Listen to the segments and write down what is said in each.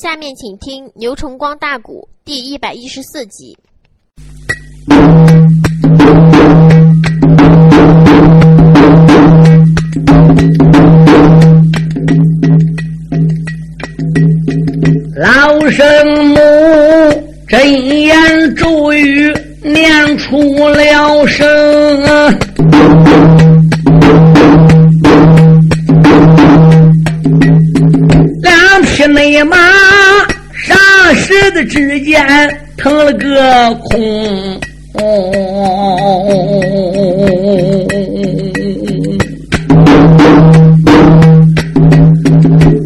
下面请听《牛崇光大鼓》第一百一十四集。老生母真言咒语念出了声。时的之间腾了个空。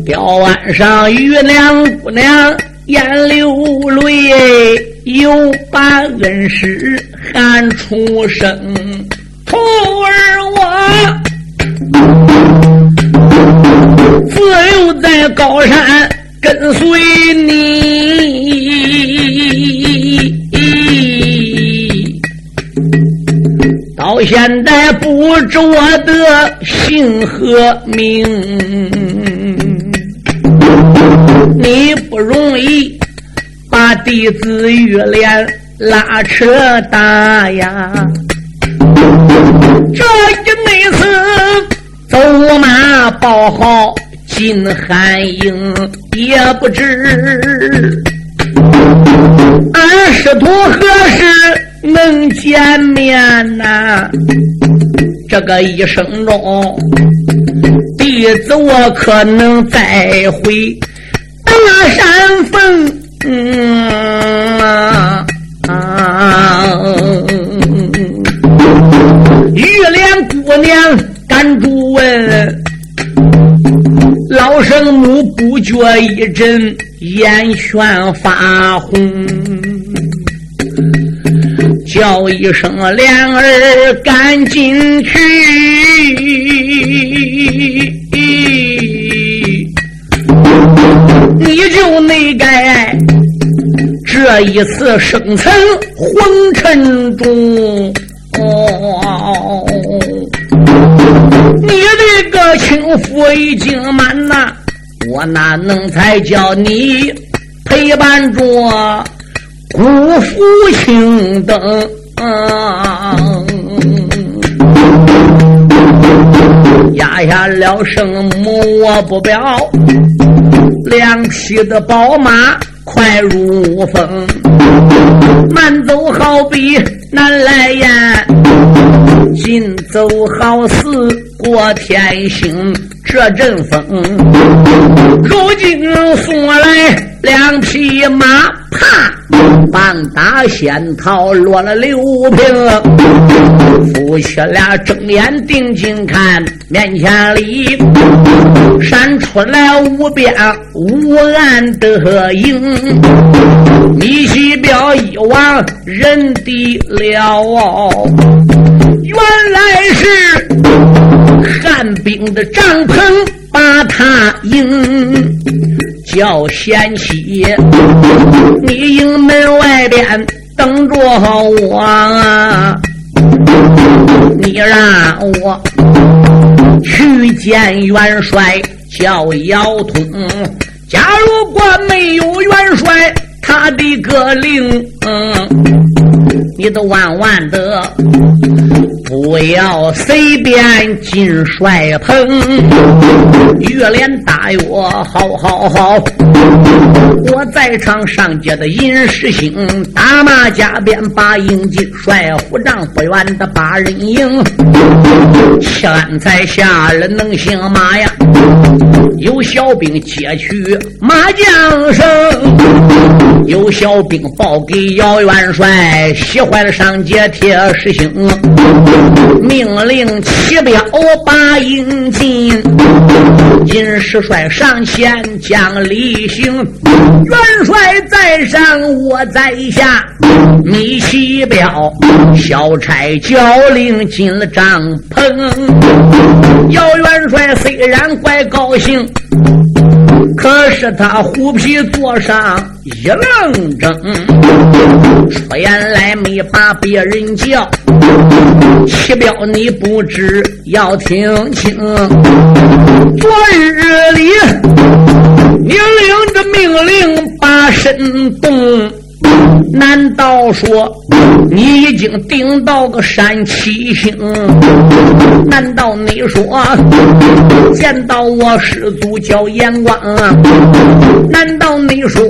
吊腕上玉娘姑娘眼流泪，又把恩师喊出声：“徒儿我。”自由在高山跟随你，到现在不知我的姓和名。你不容易把弟子玉莲拉扯大呀，这一内次。走马报号进寒营，也不知俺师徒何时能见面呐？这个一生中，弟子我可能再回大山峰。玉莲姑娘。站住！问老生母不觉一阵眼圈发红，叫一声莲儿赶紧去，你就没该这一次生存红尘中。哦。你个情妇已经满呐，我哪能再叫你陪伴着辜负青灯？压下了圣母，我不表，两匹的宝马快如风，慢走好比难来雁，紧走好似。过天星这阵风，如今送来两匹马，啪，棒打仙桃落了六瓶。夫妻俩睁眼定睛看，面前里闪出来无边无岸的影，你西表一望认得了，原来是。汉兵的帐篷把他迎，叫贤妻，你营门外边等着我，你让我去见元帅，叫姚通。假如果没有元帅，他的个令，你都万万的。不要随便进帅棚，月莲大约好好好。我在场上街的尹世兴，打马加鞭把营进，帅虎帐不远的八人营。现在下人能行马呀？有小兵接取马将声，有小兵报给姚元帅，喜欢上街铁石星。命令七彪把营进，金世帅上前将礼行。元帅在上，我在下。米齐彪小差教令进了帐篷。姚元帅虽然怪高兴。可是他虎皮坐上一愣怔，说：“原来没把别人叫。七彪，你不知要听清，昨日里你领着命令把身动。难道说你已经顶到个山七星？难道你说见到我师祖叫阎王？难道你说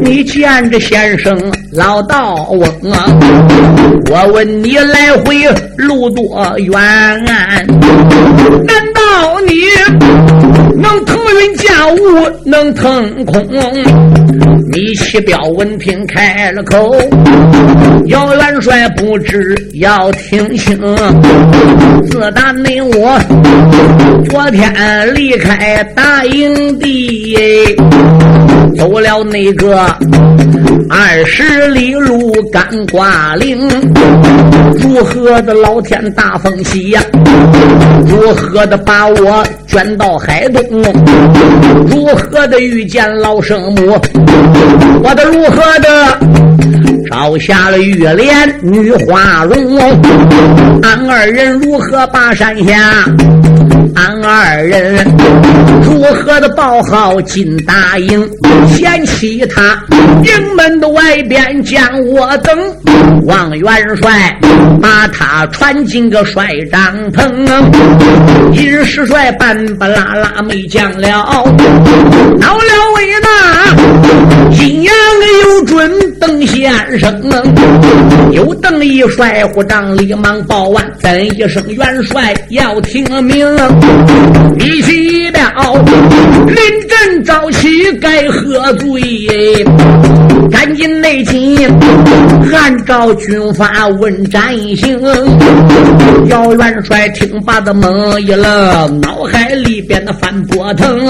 你见着先生老道翁啊？我问你来回路多远？难道你能腾云驾雾，能腾空？李七彪闻听开了口，姚元帅不知要听清。自打你我昨天离开大营地，走了那个二十里路干挂岭，如何的老天大风起呀？如何的把我卷到海东？如何的遇见老生母？我的如何的招下了玉莲女花容？俺二人如何把山下？俺二人如何的报号进大营？嫌弃他营门的外边将我等。王元帅把他传进个帅帐棚。尹师帅半不拉拉没将了，恼了为那阴阳有准邓先生。有邓一帅虎帐里忙报完，怎一声元帅要听命。一起了，临阵早起该喝醉，赶紧内紧，按照军法问斩刑。姚元帅听罢的猛一愣，脑海里边的翻波腾，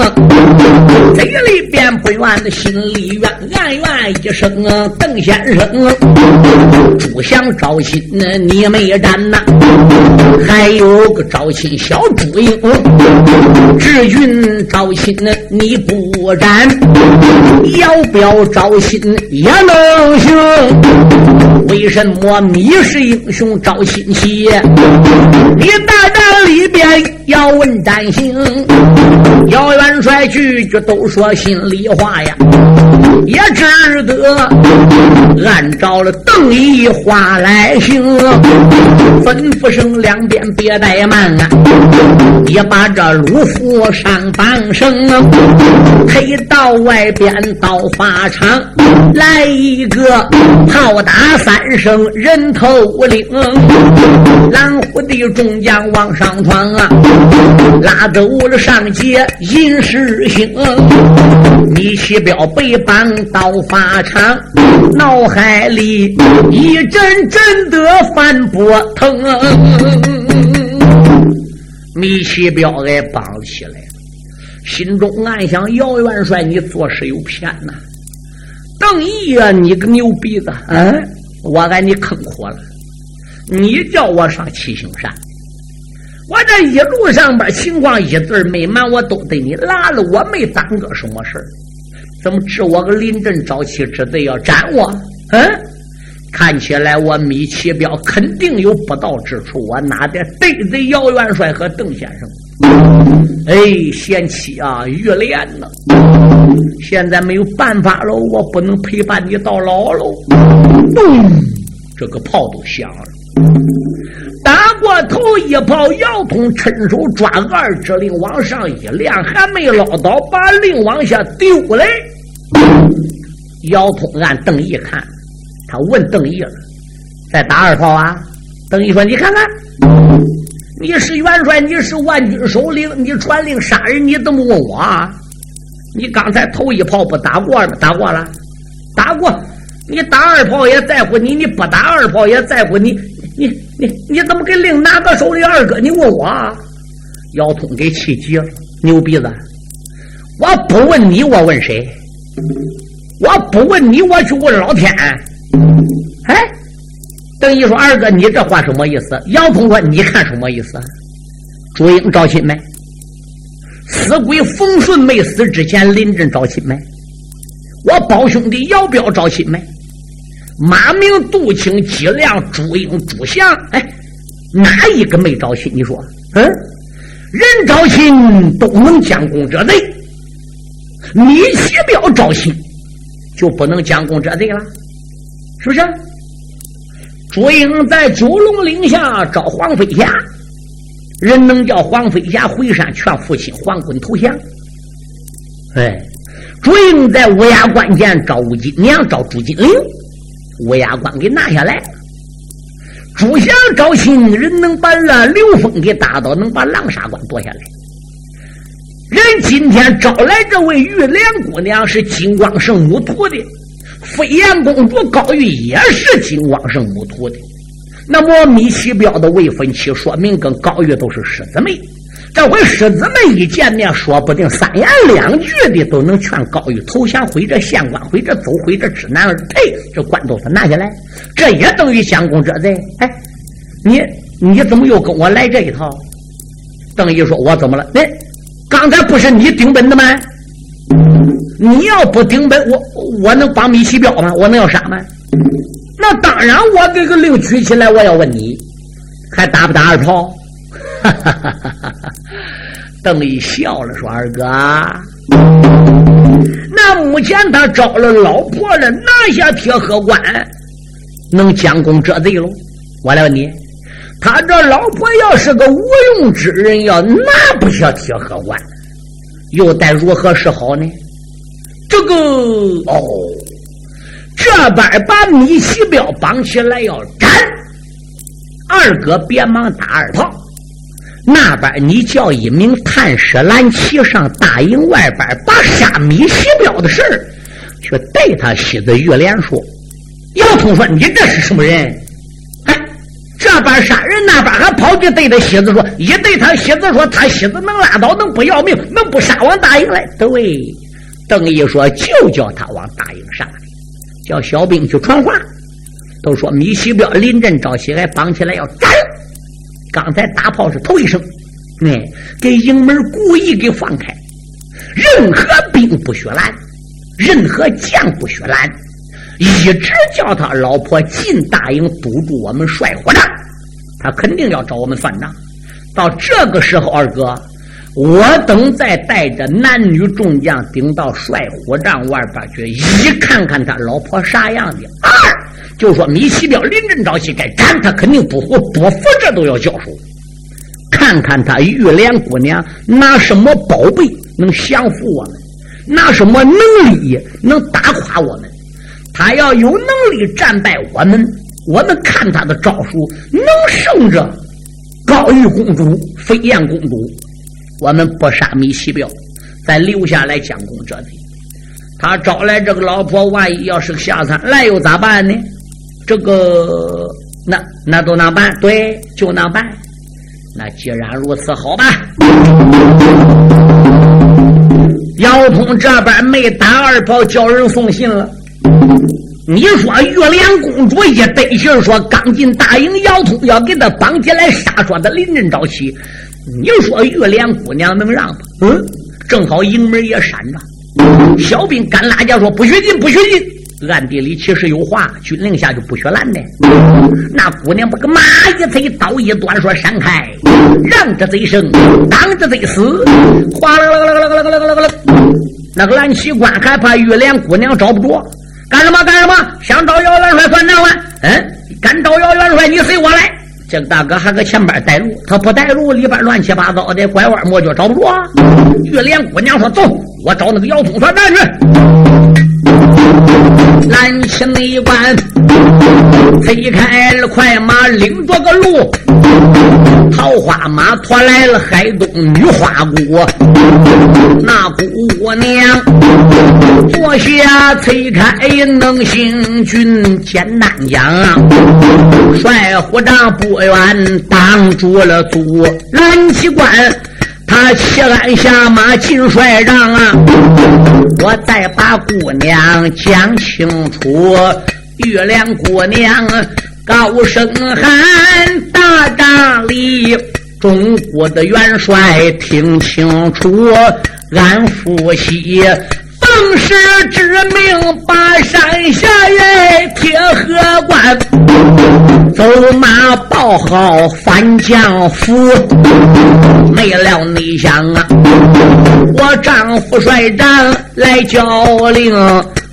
嘴里边不愿的心里怨，暗怨一声邓先生，朱祥招亲你没斩呐，还有个招亲小朱英。志军招亲你不斩，姚彪招亲也能行。为什么你是英雄招亲戚？你大战里边要问斩刑。姚元帅去句句都说心里话呀，也只得按照了邓毅话来行。吩咐声两边别怠慢啊，也把这鲁夫上绑绳，推到外边到法场，来一个炮打三声人头领，蓝虎的众将往上闯啊，拉走了上街银世星，米奇彪被绑到法场，脑海里一阵阵的翻波腾。米奇彪给绑起来了，心中暗想：姚元帅，你做事有偏呐！邓毅啊，你个牛鼻子，嗯，我挨你坑苦了。你叫我上七星山，我这一路上边情况一字没瞒，我都对你拉了，我没耽搁什么事儿。怎么治我个临阵招妻之贼要斩我？嗯？看起来我米奇彪肯定有不到之处，我哪得得罪姚元帅和邓先生？哎，贤妻啊，玉莲呐，现在没有办法了，我不能陪伴你到老喽。咚，这个炮都响了，打过头一炮，姚通趁手抓二指令往上一亮，还没捞到，把令往下丢来。姚通按邓毅看。他问邓毅了：“再打二炮啊？”邓毅说：“你看看，你是元帅，你是万军首领，你传令杀人，你怎么问我啊？你刚才头一炮不打过吗？打过了，打过。你打二炮也在乎你，你不打二炮也在乎你。你你你怎么给令哪个手里二哥？你问我？”？姚通给气急了，牛鼻子！我不问你，我问谁？我不问你，我去问老天。哎，邓毅说：“二哥，你这话什么意思？”姚通说：“你看什么意思？朱英招亲没？死鬼冯顺没死之前临阵招亲没？我胞兄弟姚彪招亲没？马明、杜青、姬亮、朱英、朱祥，哎，哪一个没招亲？你说，嗯，人招亲都能将功折罪，米奇彪招亲。”就不能将功折罪了，是不是？朱英在九龙岭下找黄飞霞，人能叫黄飞霞回山劝父亲黄坤投降。哎，朱英在乌鸦关前找吴金娘，找朱金玲，乌鸦关给拿下来了。朱祥找新人能把那刘峰给打倒，能把狼沙关夺下来。人今天招来这位玉莲姑娘是金光圣母徒的。飞燕公主高玉也是金光圣母徒的，那么米奇彪的未婚妻，说明跟高玉都是师姊妹。这回师子们一见面，说不定三言两句的都能劝高玉投降，回这县官，回这走，回这知难而退，这官都是拿下来。这也等于将功折罪。哎，你你怎么又跟我来这一套？邓毅说：“我怎么了？那刚才不是你顶本的吗？”你要不顶本，我我能帮米奇彪吗？我能要杀吗？那当然，我这个令举起来，我要问你，还打不打二炮？哈哈哈哈哈！邓毅笑了，说：“二哥，那目前他招了老婆了，拿下铁河关，能将功折罪喽？我来问你，他这老婆要是个无用之人，要拿不下铁河关，又待如何是好呢？”这个哦，这边把米奇彪绑起来要斩，二哥别忙打二炮。那边你叫一名探视蓝骑上大营外边，把杀米西彪的事儿去对他妻子玉莲说。姚通说：“你这是什么人？哎，这边杀人，那边还跑去对他妻子说，一对他妻子说，他妻子能拉倒，能不要命，能不杀往大营来？对。”邓毅说：“就叫他往大营杀，叫小兵去传话。都说米西彪临阵招西，还绑起来要斩。刚才打炮是头一声，哎，给营门故意给放开。任何兵不许拦，任何将不许拦，一直叫他老婆进大营堵住我们帅火帐。他肯定要找我们算账。到这个时候，二哥。”我等再带着男女众将顶到帅虎帐外边去，一看看他老婆啥样的；二就说米奇彪临阵招西该斩，他肯定不服，不服这都要交手。看看他玉莲姑娘拿什么宝贝能降服我们，拿什么能力能打垮我们。他要有能力战败我们，我们看他的招数能胜着高玉公主、飞燕公主。我们不杀米奇彪，再留下来将功折罪。他招来这个老婆，万一要是个下场来，又咋办呢？这个那那都那办？对，就那办。那既然如此，好吧。姚通这边没打二炮，叫人送信了。你说玉莲公主一得信说刚进大营，姚通要给他绑起来杀，说他临阵招起。你说玉莲姑娘能让吗？嗯，正好营门也闪着，小兵干拉架说不许进，不许进。暗地里其实有话，军令下就不许拦的。那姑娘把个马一催，刀一端，说闪开，让着贼生，挡着贼死。哗啦啦啦啦啦啦啦啦啦！那个蓝旗官害怕玉莲姑娘找不着，干什么干什么？想找姚元帅算账吗？嗯，敢找姚元帅，你随我来。这个大哥还搁前边带路，他不带路，里边乱七八糟的拐弯抹角找不着。玉莲姑娘说：“走，我找那个姚通算账去。”蓝旗内关，飞开了快马，领着个路。桃花马驮来了海东女花姑，那姑娘坐下催开能行军艰难讲，帅虎帐不远挡住了阻，蓝旗关。他骑鞍下马进帅帐啊！我再把姑娘讲清楚。月亮姑娘高声喊：“大帐里，中国的元帅听清楚，俺父系。”正是之命，把山下耶铁河关，走马报号翻江府。没了你想啊，我丈夫率战来交令，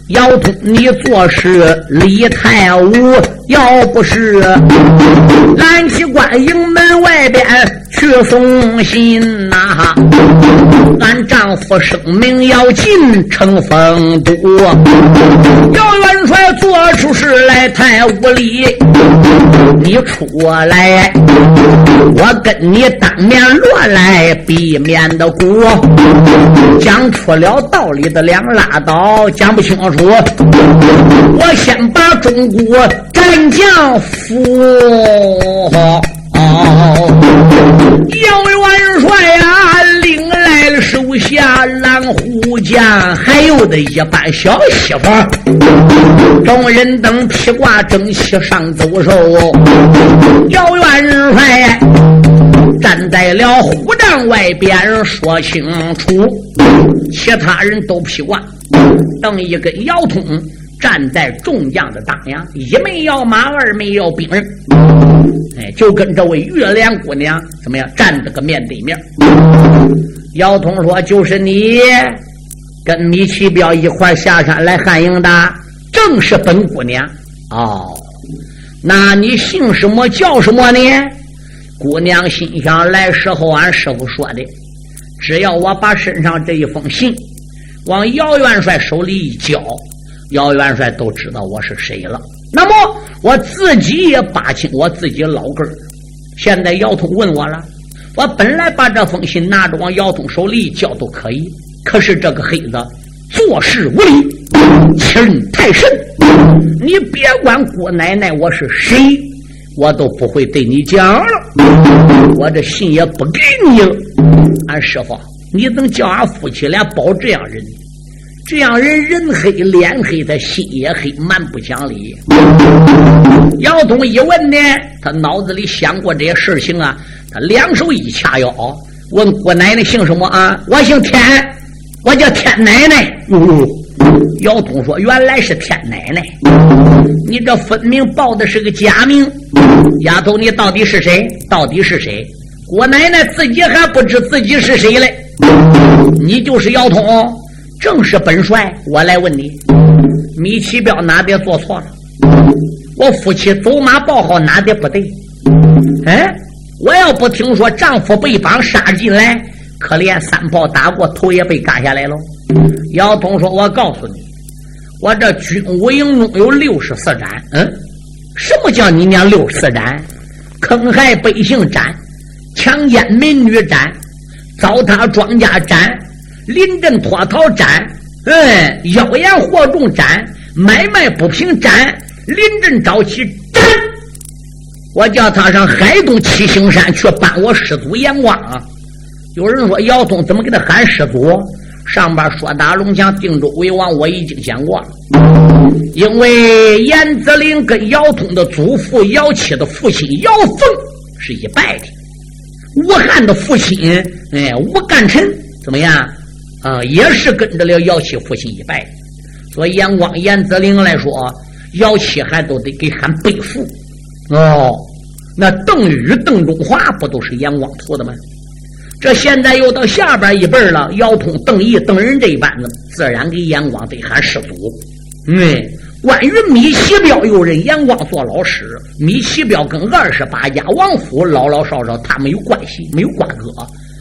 姚通，你做事李太武，要不是拦起关营门外边去送信呐，俺丈夫生命要紧，成风都。姚元帅做出事来太无礼，你出来，我跟你当面落来，避免的过。讲出了道理的两拉倒，讲不清楚。我先把中国战将扶。姚元帅呀，领手下蓝虎将，还有的一班小媳妇儿，众人等披挂整齐上走兽。姚元帅站在了虎帐外边，说清楚，其他人都披挂。等一个姚通站在众将的当阳，一没要马，二没要兵人，哎，就跟这位月亮姑娘怎么样站着个面对面。姚通说：“就是你跟米奇彪一块下山来汉营的，正是本姑娘。哦，那你姓什么叫什么呢？”姑娘心想：来时候俺师傅说的，只要我把身上这一封信。往姚元帅手里一交，姚元帅都知道我是谁了。那么我自己也把清我自己老根儿。现在姚通问我了，我本来把这封信拿着往姚通手里一交都可以，可是这个黑子做事无礼，欺人太甚。你别管姑奶奶我是谁，我都不会对你讲了。我这信也不给你了，俺师傅。你能叫俺夫妻俩保这样人？这样人人黑脸黑，他心也黑，蛮不讲理。姚通一问呢，他脑子里想过这些事情啊，他两手一掐腰，问姑奶奶姓什么啊？我姓天，我叫天奶奶。姚通说：“原来是天奶奶，你这分明报的是个假名。丫头，你到底是谁？到底是谁？姑奶奶自己还不知自己是谁嘞。”你就是姚通，正是本帅。我来问你，米奇彪哪点做错了？我夫妻走马报号哪点不对？哎，我要不听说丈夫被绑杀进来，可怜三炮打过头也被割下来了。姚通说：“我告诉你，我这军武营中有六十四斩。嗯，什么叫你娘六十四斩？坑害百姓斩，强奸民女斩。”糟蹋庄稼斩，临阵脱逃斩，嗯，妖言惑众斩，买卖不平斩，临阵招起。我叫他上海东七星山去搬我师祖阎王。有人说姚通怎么给他喊师祖？上边说打龙墙定州为王，我已经讲过了。因为严子陵跟姚通的祖父姚七的父亲姚凤是一拜的。吴汉的父亲，哎，吴干臣怎么样？啊，也是跟着了姚七父亲一拜。所以阎光、严子陵来说，姚七还都得给喊背父。哦，那邓禹、邓中华不都是杨光图的吗？这现在又到下边一辈了，姚通、邓毅、邓仁这一班子，自然给杨光得喊师祖。嗯。关于米奇彪又认杨光做老师，米奇彪跟二十八家王府老老少少他没有关系，没有瓜葛。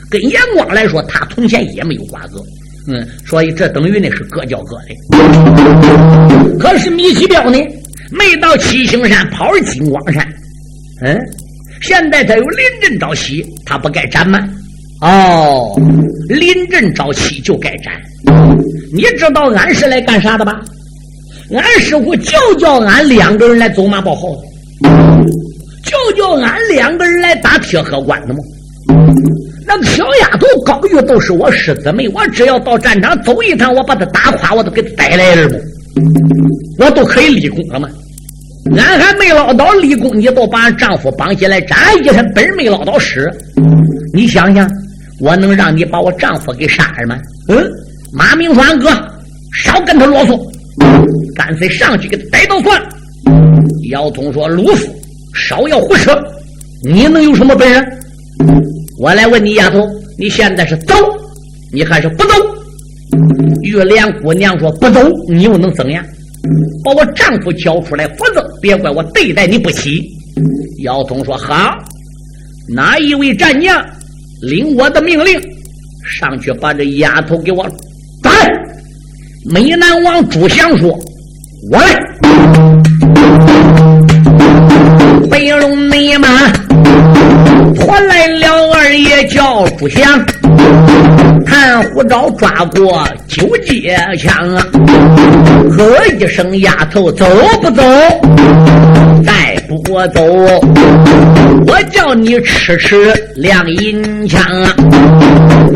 跟杨光来说，他从前也没有瓜葛。嗯，所以这等于那是各教各的。可是米奇彪呢，没到七星山，跑了金光山。嗯，现在他有临阵招起，他不该斩吗？哦，临阵招起就该斩。你知道俺是来干啥的吧？俺师傅就叫俺两个人来走马报号的，就叫俺两个人来打铁盒关的吗？那个小丫头高玉都是我师姊妹，我只要到战场走一趟，我把她打垮，我都给她带来了不？我都可以立功了吗？俺还没捞到立功，你都把俺丈夫绑起来斩一身，本没捞到死。你想想，我能让你把我丈夫给杀了吗？嗯，马明川哥，少跟他啰嗦。干脆上去给他逮到算了。姚通说：“鲁夫，少要胡扯！你能有什么本事？我来问你，丫头，你现在是走，你还是不走？”玉莲姑娘说：“不走，你又能怎样？把我丈夫交出来，否则别怪我对待你不起。”姚通说：“好，哪一位战将领我的命令，上去把这丫头给我打来。”美南王朱祥说：“我来。”北龙内马传来了二爷叫朱祥。谭虎昭抓过九节枪啊，喝一声：“丫头，走不走？带不走，我叫你吃吃亮银枪啊！”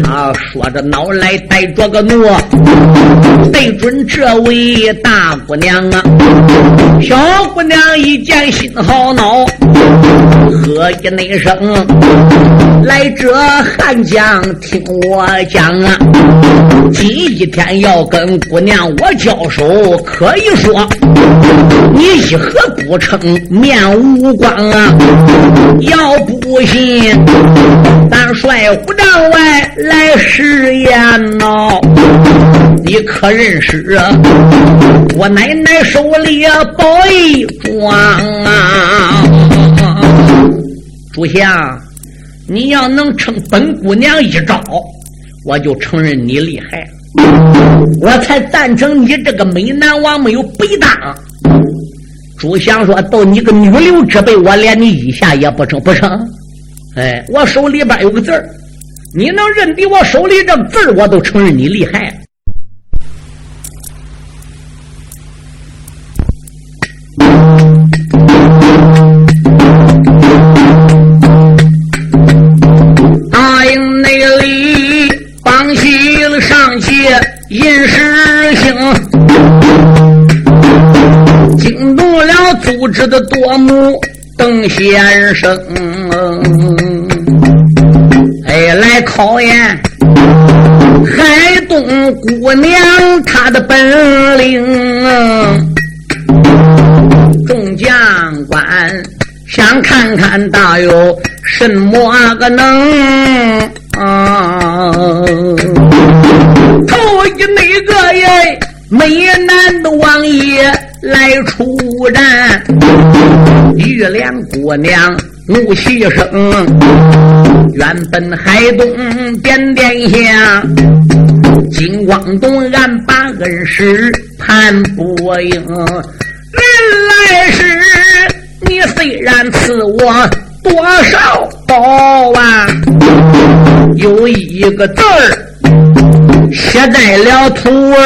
他说着，脑来带着个怒，对准这位大姑娘啊。小姑娘一见心好恼，喝一那声：“来这汉将，听我讲。”啊！今一天要跟姑娘我交手，可以说你一合不成面无光啊！要不信，咱率虎帐外来试验喏。你可认识我奶奶手里宝一桩啊？朱祥，你要能称本姑娘一招。我就承认你厉害，我才赞成你这个美男王没有白当。朱祥说：“到你个女流之辈，我连你一下也不成，不成？哎，我手里边有个字儿，你能认得我手里这字儿，我都承认你厉害。”组织的多目邓先生，哎，来考验海东姑娘她的本领。众将官想看看大有什么个能啊？头一那个耶，美男的王爷来出战，玉莲姑娘怒气声，原本海东点点下，金光东俺把恩师潘不应，原来是你虽然赐我多少宝啊，有一个字儿。写在了徒儿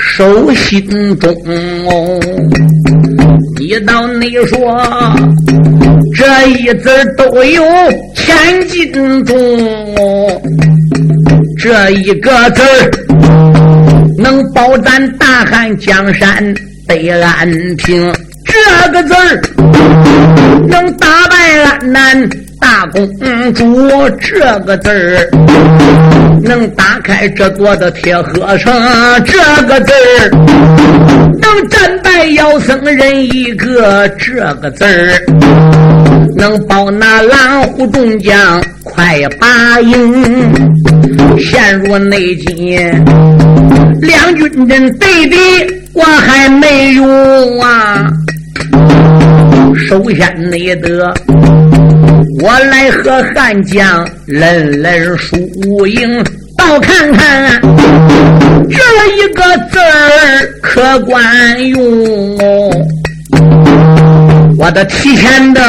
手心中。你到你说这一字都有千斤重，这一个字能保咱大汉江山得安平，这个字儿能打败俺南。大公主这个字儿，能打开这座的铁盒城；这个字儿，能战败妖僧人一个；这个字儿，能保那蓝虎众将快把营。陷入内奸，两军阵对敌，我还没用啊！首先你得。我来和汉将论论输赢，倒看看这一个字儿可管用。我得提前的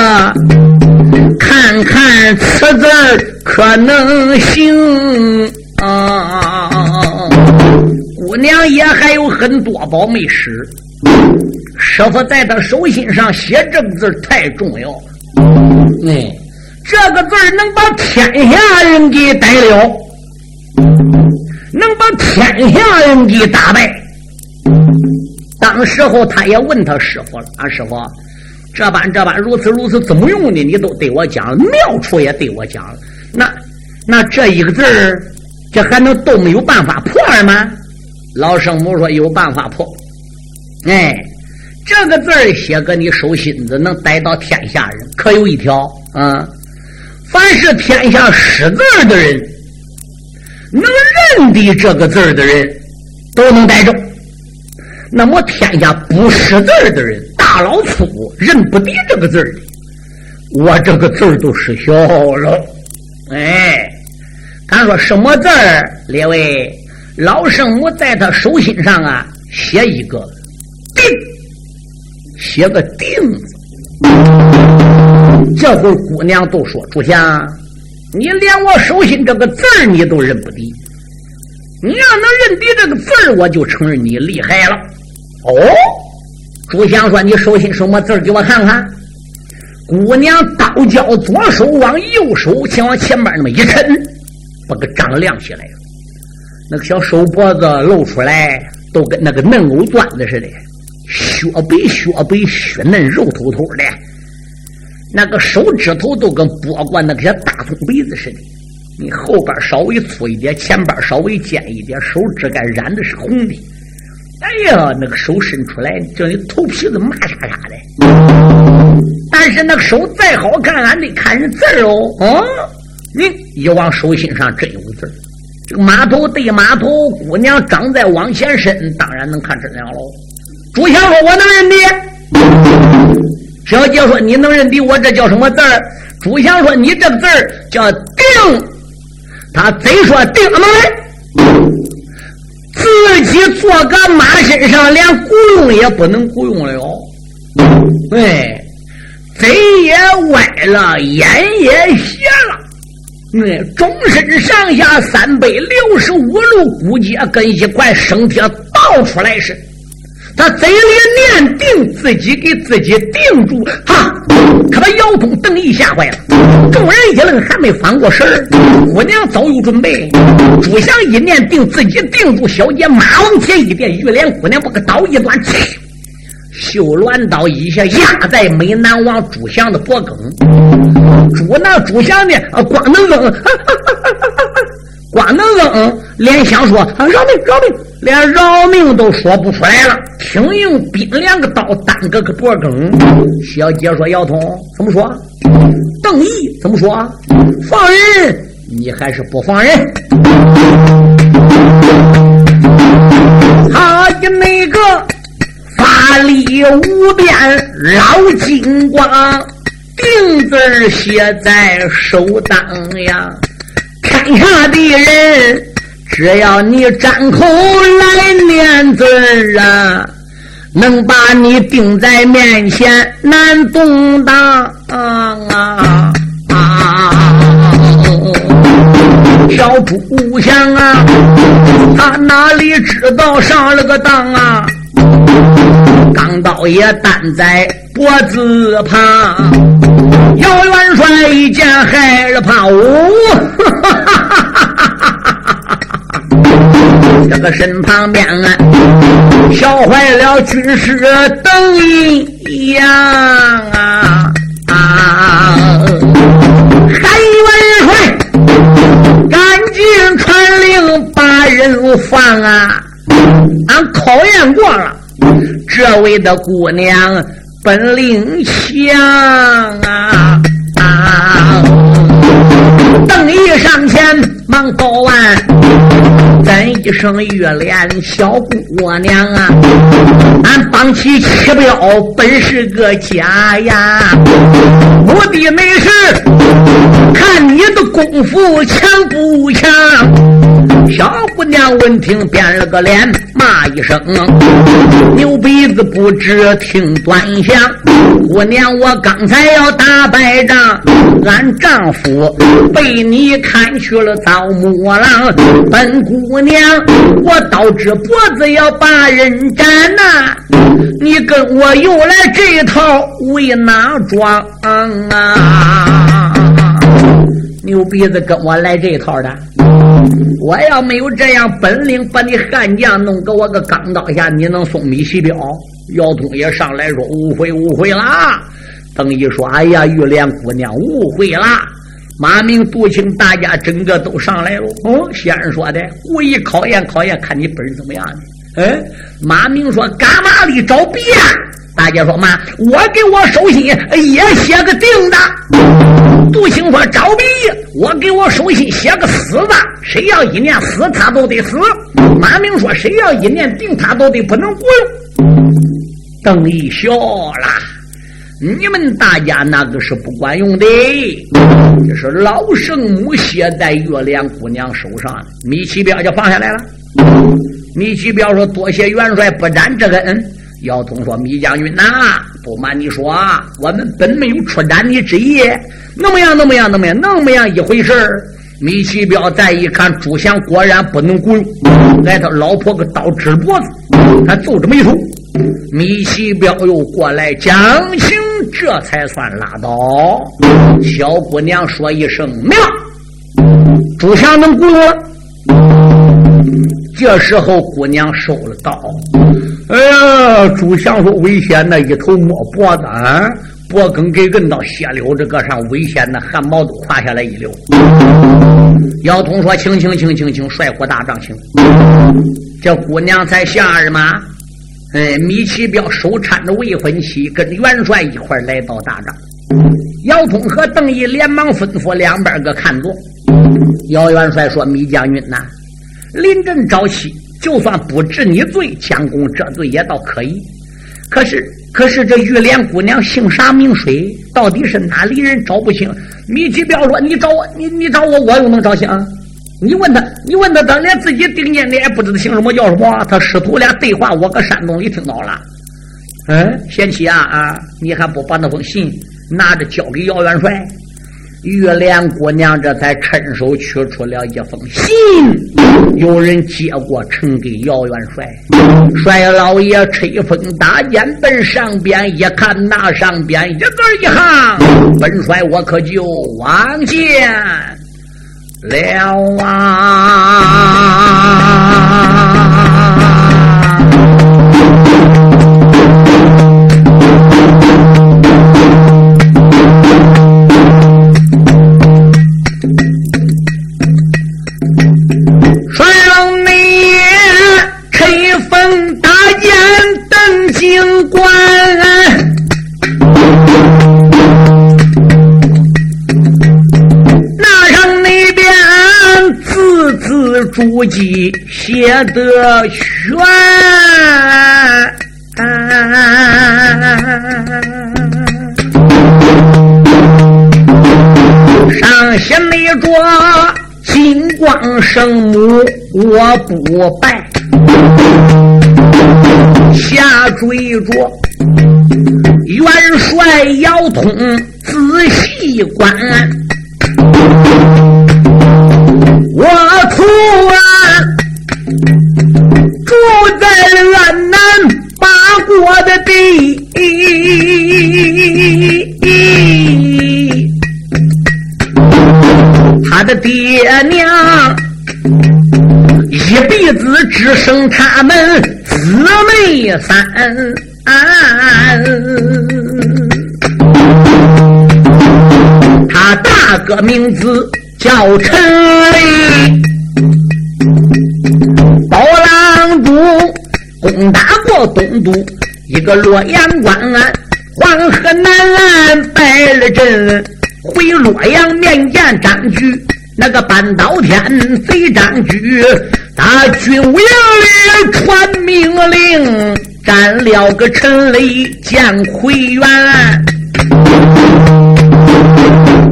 看看此字可能行啊！姑娘也还有很多宝没使，师傅在他手心上写这个字太重要了，哎。这个字儿能把天下人给逮了，能把天下人给打败。当时候他也问他师傅了：“啊，师傅，这般这般，如此如此，怎么用的？你都对我讲了，妙处也对我讲了。那那这一个字儿，这还能都没有办法破吗？”老圣母说：“有办法破。哎，这个字儿写个你手心子，能逮到天下人，可有一条啊。”凡是天下识字的人，能认得这个字儿的人，都能带着。那么天下不识字的人，大老粗认不得这个字的，我这个字儿都失效了。哎，咱说什么字儿？列位，老圣母在他手心上啊，写一个“定”，写个“定”字。这会姑娘都说：“朱祥，你连我手心这个字儿你都认不得，你要能认得这个字儿，我就承认你厉害了。”哦，朱祥说：“你手心什么字儿？给我看看。”姑娘刀交左手往右手，先往前面那么一抻，把个掌亮起来了。那个小手脖子露出来，都跟那个嫩藕段子似的，雪白雪白，雪嫩肉透透的。那个手指头都跟剥过那些大葱鼻子似的。你后边稍微粗一点，前边稍微尖一点，手指盖染的是红的。哎呀，那个手伸出来，叫你头皮子麻沙沙的。但是那个手再好看，俺得看人字儿哦。啊，你一往手心上真有字儿。这个码头对码头，姑娘长在往前伸，当然能看真了喽。朱祥说：“我能认得。”小姐说：“你能认得我这叫什么字儿？”朱祥说：“你这个字儿叫定。”他贼说：“定什么？”自己坐个马身上，连雇佣也不能雇佣了。哎，嘴也歪了，眼也斜了。嗯，终身上下三百六十五路骨节，跟一块生铁倒出来似的。他嘴里念定，自己给自己定住，哈，可把姚通、邓毅吓坏了。众人一愣，还没翻过神儿。姑娘早有准备，朱祥一念定，自己定住小姐，马往前一点，玉莲姑娘把个刀一端，绣鸾刀一下压在美男王朱祥的脖梗。朱那朱祥呢，光能扔。光能嗯，连想说饶命饶命，连饶命都说不出来了。听用冰凉个刀单个个脖梗。小姐说：“姚通怎么说？”邓毅怎么说？放人，你还是不放人？他的那个法力无边老金光，定字写在手当呀。天下的人，只要你张口来念字啊，能把你定在面前难动荡啊！小朱祥啊，他哪里知道上了个当啊？钢刀也担在脖子旁，姚元帅一见害了怕，哦，这个身旁边啊，笑坏了军师邓一阳啊！韩元帅赶紧传令把人放啊！俺考验过了。这位的姑娘本领强啊啊！邓毅上前忙报完，一声月莲小姑娘啊！俺绑起七镖本是个假呀，我的没事，看你的功夫强不强。小姑娘闻听变了个脸，骂一声：“牛鼻子不知听端详！姑娘，我刚才要打败仗，俺丈夫被你看去了造木郎。本姑娘，我刀直脖子要把人斩呐！你跟我又来这套为哪桩啊？牛鼻子跟我来这套的。”我要没有这样本领，把你悍将弄给我个钢刀下，你能送米西镖？姚通也上来说：“误会，误会啦！”邓毅说：“哎呀，玉莲姑娘误会啦！马明、杜青，大家整个都上来了。哦，先生说的，故意考验考验，看你本事怎么样呢？嗯，马明说：“干嘛里找别？”大家说：“妈，我给我手心也写个定的。”杜兴说：“招比，我给我手心写个死字，谁要一念死，他都得死。”马明说：“谁要一念定，他都得不能滚。”邓毅笑了：“你们大家那个是不管用的，这是老圣母写在月亮姑娘手上。”米奇彪就放下来了。米奇彪说：“多谢元帅不沾这个恩。”姚通说：“米将军呐，不瞒你说，我们本没有出斩你之意。那么样，那么样，那么样，那么样一回事儿米奇彪再一看，朱祥果然不能雇佣，挨他老婆个刀指脖子，他皱着眉头。米奇彪又过来讲情，这才算拉倒。小姑娘说一声“妙”，朱祥能雇佣。这时候，姑娘收了刀。哎呀，朱祥说：“危险的，一头摸脖子，啊，脖梗给摁到血流这个上，危险的，汗毛都垮下来一溜。”姚通说：“请，请，请，请，请，帅火大帐，请。”这姑娘才下人吗？哎，米奇彪手搀着未婚妻，跟元帅一块来到大帐。姚通和邓毅连忙吩咐两边个看着。姚元帅说：“米将军呐。”临阵招妻，就算不治你罪，将功折罪也倒可以。可是，可是这玉莲姑娘姓啥名谁？到底是哪里人？找不清。米奇彪说：“你找我，你你找我，我又能找清？你问他，你问他，他连自己定年的也不知道姓什么叫什么。他师徒俩对话，我搁山洞里听到了。嗯，贤妻啊啊，你还不把那封信拿着交给姚元帅？”玉莲姑娘这才趁手取出了一封信，有人接过，呈给姚元帅。帅老爷吹风打箭奔上边一看，那上边一字一行，本帅我可就望见了啊！书记写得全，上写没着金光圣母我不拜，下追着元帅姚通仔细观。的，他的爹娘一辈子只生他们姊妹三，他大哥名字。叫陈雷，包郎主攻打过东都，一个洛阳关，黄河南岸败了阵，回洛阳面见张举，那个半刀天贼张举，大军营里传命令，斩了个陈雷见回元。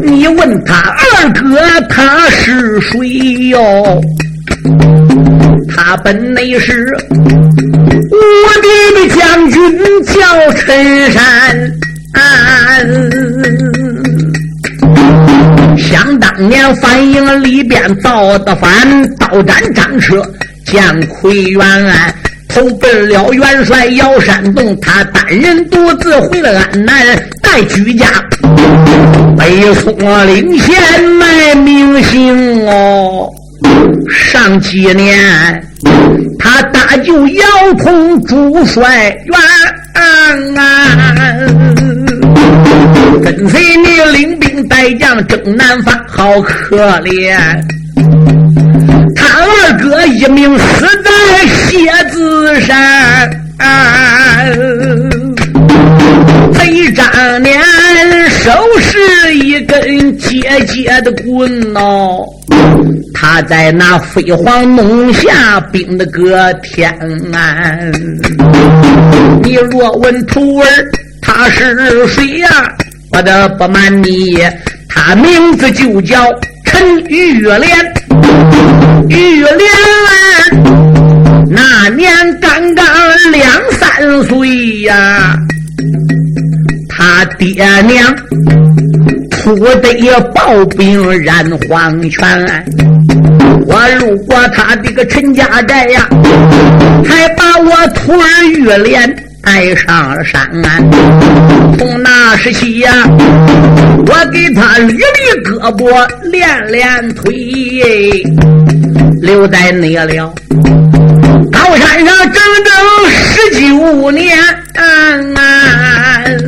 你问他二哥他是谁哟？他本内是将军，叫陈山。想当年反营里边造的反，刀斩张车，将奎元安。投奔了元帅姚山洞，他单人独自回了安南，带居家北宋领衔卖明星哦。上几年，他搭救姚通主帅元安，跟随你领兵带将征南方，好可怜。他二哥一命死在蝎子山，贼张年手是一根结结的棍哦。他在那飞黄弄下兵的个天安。你若问徒儿他是谁呀？我的不瞒你，他名字就叫陈玉莲。玉莲儿那年刚刚两三岁呀，他爹娘不得暴病染黄泉。我路过他的个陈家寨呀，还把我徒儿玉莲带上了山。从那时起呀，我给他捋捋胳膊，练练腿，留在那了高山上整整十九年。月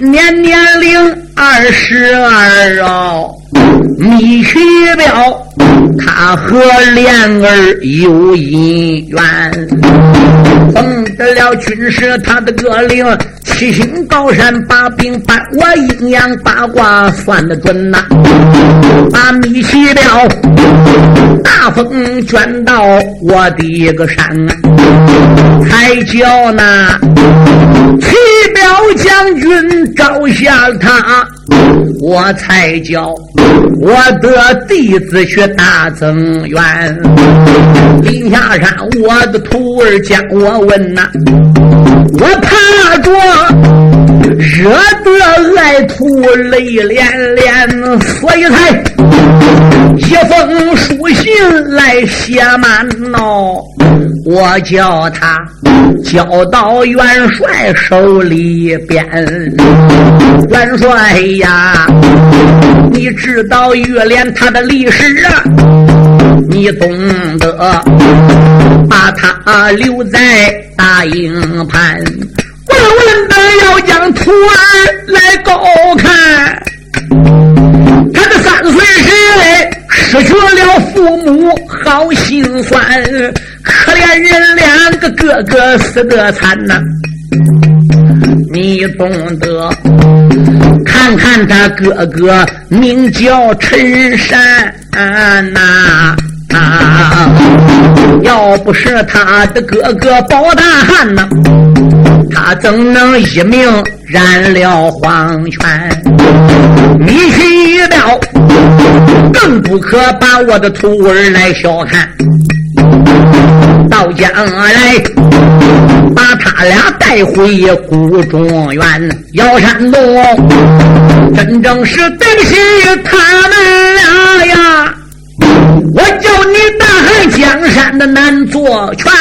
年年龄二十二哦。米奇表，他和莲儿有姻缘，奉得了军师他的个令，七星高山把兵搬，我阴阳八卦算得准呐，把米奇表大风卷到我的一个山，才叫那齐彪将军招下他。我才叫我的弟子去大增援，临下山，我的徒儿将我问呐，我怕着惹得爱徒泪连连，所以才写满喽。我叫他交到元帅手里边，元帅呀，你知道玉莲他的历史啊，你懂得，把他留在大营盘，万万的要将徒儿来高看，三岁时失去了父母，好心酸。可怜人两个哥哥死得惨呐，你懂得？看看他哥哥名叫陈山呐，要不是他的哥哥包大汉呐，他怎能一命染了黄泉？你去了，更不可把我的徒儿来小看。到将来，把他俩带回谷中原，姚山东真正是对不起他们俩呀！我叫你大汉江山的难做全。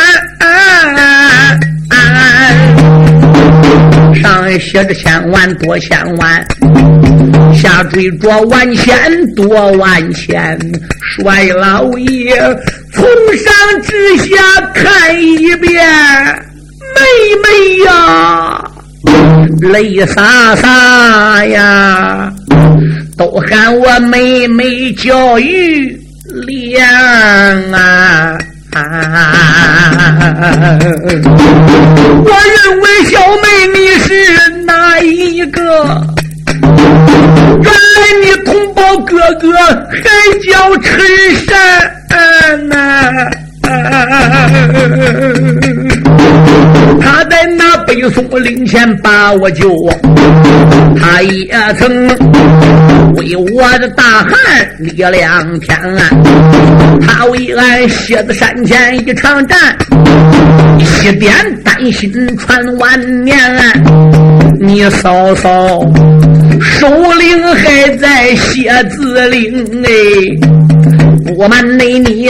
上写着千万多千万，下追着万千多万千。帅老爷从上至下看一遍，妹妹呀，泪洒洒呀，都喊我妹妹叫玉亮啊。我认为小妹你是哪一个？原来你同胞哥哥还叫陈山呐！他在那北宋陵前把我救，他也曾为我的大汉立两天，他为俺蝎子山前一场战，一点丹心传万年。你嫂嫂首领还在蝎子岭哎。不瞒你，你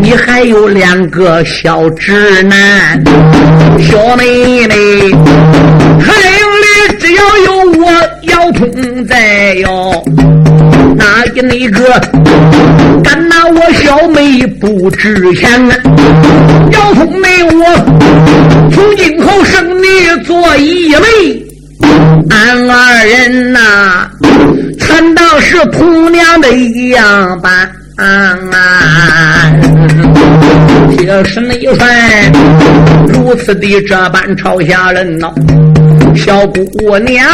你还有两个小侄男、小妹妹，海营里只要有我姚通在哟，哪一那个敢拿我小妹不值钱啊？姚通没我，从今后生你做一妹，俺二人呐，全当是同娘的一样般。啊！铁石内帅如此的这般朝下人呐，小姑娘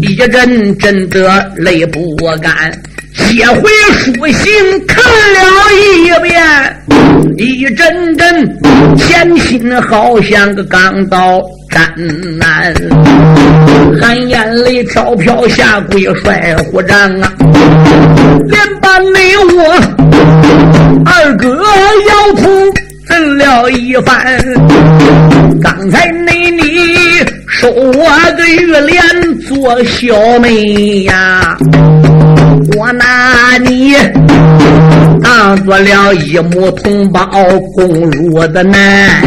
一阵阵的泪不干，接回书信看了一遍，一阵阵甜心好像个钢刀斩难，含眼泪飘飘下跪摔虎杖啊，连把你我二哥要哭。问了一番，刚才那你收我个玉莲做小妹呀，我拿你当做了一母同胞共入的难。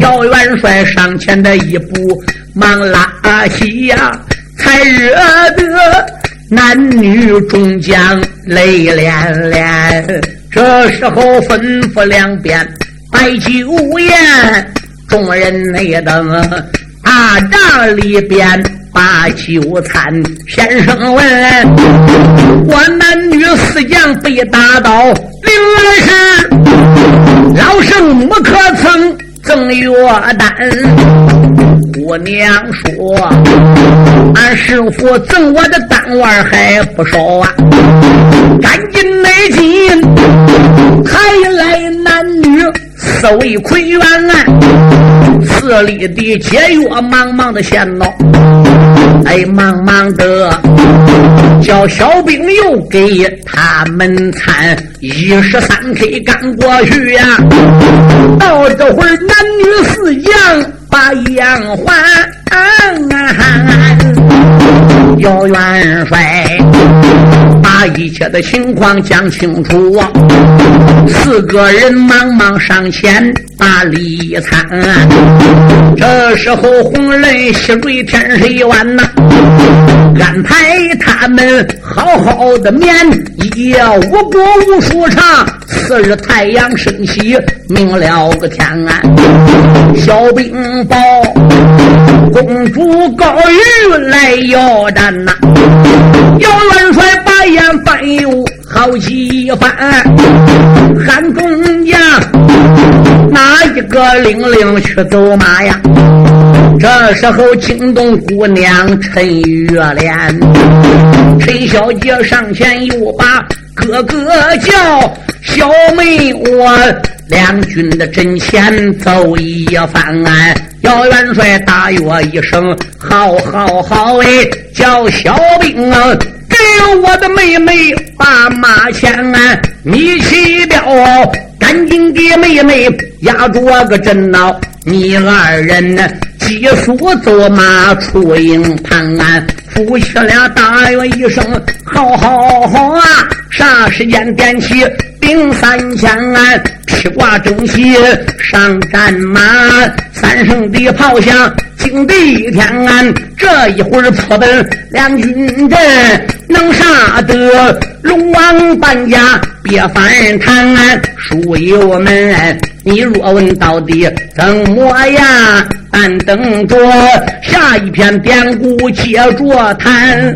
姚元帅上前的一步忙拉起呀，才惹得男女众将泪涟涟。这时候吩咐两边摆酒宴，众人内等大帐里边把酒餐。先生问：我男女四将被打倒，灵儿是老圣母可曾赠药丹？姑娘说：“俺师傅赠我的丹丸还不少啊，赶紧内进，还来男女四位魁元啊，寺里的解药忙忙的献到，哎，忙忙的叫小兵又给他们参一十三 K 赶过去呀，到这会儿男女四将。”把杨环，姚元帅把一切的情况讲清楚，四个人忙忙上前把礼参。这时候红人喜瑞天水湾呐，安排他们好好的眠，一夜无过无数长。次日太阳升起，明了个天安。小兵报，公主高玉来要战呐。姚元帅把眼翻有好几番，喊众将哪一个领领去走马呀？这时候惊动姑娘陈月莲，陈小姐上前又把。哥哥叫小妹，我两军的阵前走一番啊。姚元帅大约一声：“好好好！”哎，叫小兵啊，哎呦我的妹妹把马牵。米奇彪，赶紧给妹妹压住我个阵闹。你二人呢？急速走马出营盘，夫妻俩大约一声：“好好好啊！”啥时间点起兵三千，披挂整齐上战马，三声的炮响惊地天安。这一会儿破奔两军阵，能杀得龙王半家别翻谈。书友们，你若问到底怎么样？俺等着下一篇典故接着谈。